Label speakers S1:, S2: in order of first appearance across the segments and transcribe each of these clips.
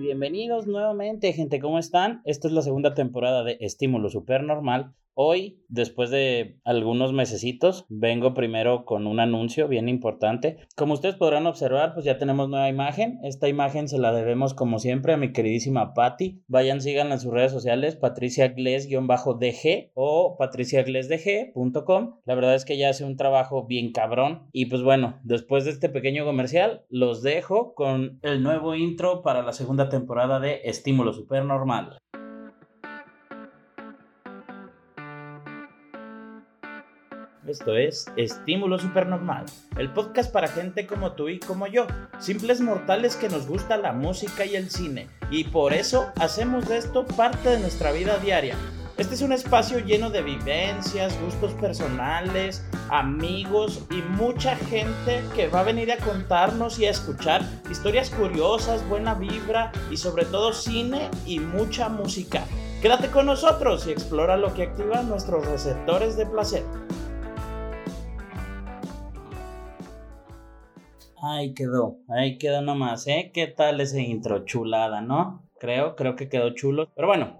S1: Bienvenidos nuevamente, gente, ¿cómo están? Esta es la segunda temporada de Estímulo Supernormal. Hoy, después de algunos mesecitos, vengo primero con un anuncio bien importante. Como ustedes podrán observar, pues ya tenemos nueva imagen. Esta imagen se la debemos, como siempre, a mi queridísima Patty. Vayan, síganla en sus redes sociales, patriciagles-dg o patriciaglesdg.com. La verdad es que ella hace un trabajo bien cabrón. Y pues bueno, después de este pequeño comercial, los dejo con el nuevo intro para la segunda temporada de Estímulo Supernormal. Esto es Estímulo Supernormal, el podcast para gente como tú y como yo, simples mortales que nos gusta la música y el cine, y por eso hacemos de esto parte de nuestra vida diaria. Este es un espacio lleno de vivencias, gustos personales, amigos y mucha gente que va a venir a contarnos y a escuchar historias curiosas, buena vibra y sobre todo cine y mucha música. Quédate con nosotros y explora lo que activa nuestros receptores de placer. Ahí quedó, ahí quedó nomás, ¿eh? ¿Qué tal ese intro? Chulada, ¿no? Creo, creo que quedó chulo. Pero bueno,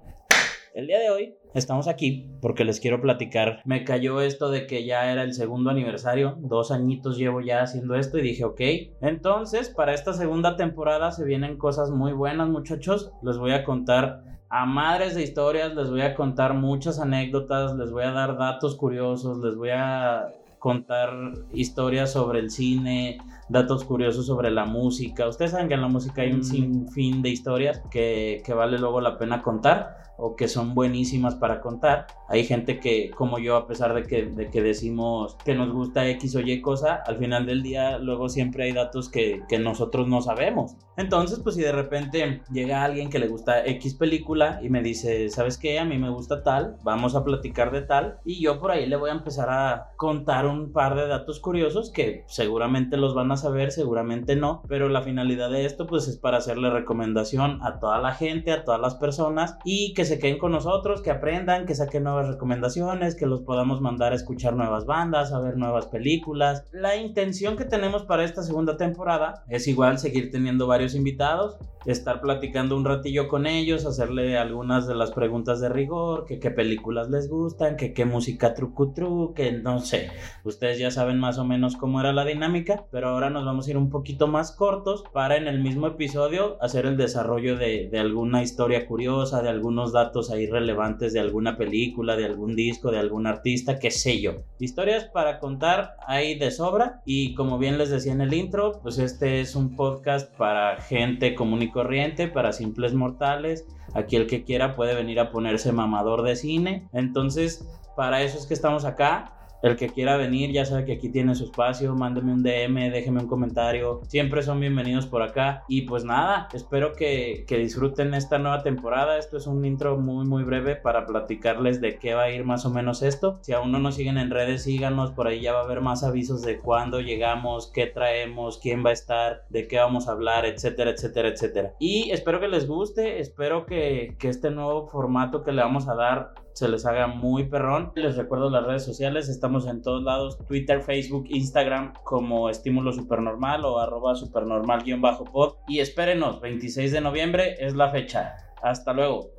S1: el día de hoy estamos aquí porque les quiero platicar. Me cayó esto de que ya era el segundo aniversario, dos añitos llevo ya haciendo esto y dije, ok. Entonces, para esta segunda temporada se vienen cosas muy buenas, muchachos. Les voy a contar a madres de historias, les voy a contar muchas anécdotas, les voy a dar datos curiosos, les voy a contar historias sobre el cine, datos curiosos sobre la música. Ustedes saben que en la música hay un sinfín de historias que, que vale luego la pena contar o que son buenísimas para contar. Hay gente que, como yo, a pesar de que, de que decimos que nos gusta X o Y cosa, al final del día luego siempre hay datos que, que nosotros no sabemos. Entonces, pues si de repente llega alguien que le gusta X película y me dice, ¿sabes qué? A mí me gusta tal, vamos a platicar de tal, y yo por ahí le voy a empezar a contar un par de datos curiosos que seguramente los van a saber, seguramente no, pero la finalidad de esto pues es para hacerle recomendación a toda la gente, a todas las personas y que se queden con nosotros, que aprendan, que saquen nuevas recomendaciones, que los podamos mandar a escuchar nuevas bandas, a ver nuevas películas. La intención que tenemos para esta segunda temporada es igual seguir teniendo varios invitados, estar platicando un ratillo con ellos, hacerle algunas de las preguntas de rigor, que qué películas les gustan, que qué música trucutru, que no sé, ustedes ya saben más o menos cómo era la dinámica, pero ahora nos vamos a ir un poquito más cortos para en el mismo episodio hacer el desarrollo de, alguna historia curiosa, de algunos datos ahí relevantes de alguna película, de algún disco, de algún artista, qué sé yo. Historias para contar hay de sobra y como bien les decía en el intro, pues este es un podcast para gente común y corriente, para simples mortales. Aquí el que quiera puede venir a ponerse mamador de cine. Entonces, para eso es que estamos acá. El que quiera venir ya sabe que aquí tiene su espacio, mándeme un DM, déjeme un comentario, siempre son bienvenidos por acá. Y pues nada, espero que, disfruten esta nueva temporada. Esto es un intro muy muy breve para platicarles de qué va a ir más o menos esto. Si aún no nos siguen en redes, síganos, por ahí ya va a haber más avisos de cuándo llegamos, qué traemos, quién va a estar, de qué vamos a hablar, etcétera, etcétera, etcétera. Y espero que les guste, espero que, que este nuevo formato que le vamos a dar se les haga muy perrón. Les recuerdo las redes sociales, en todos lados, Twitter, Facebook, Instagram como estímulo supernormal o arroba supernormal-pod. Y espérenos, 26 de noviembre es la fecha. Hasta luego.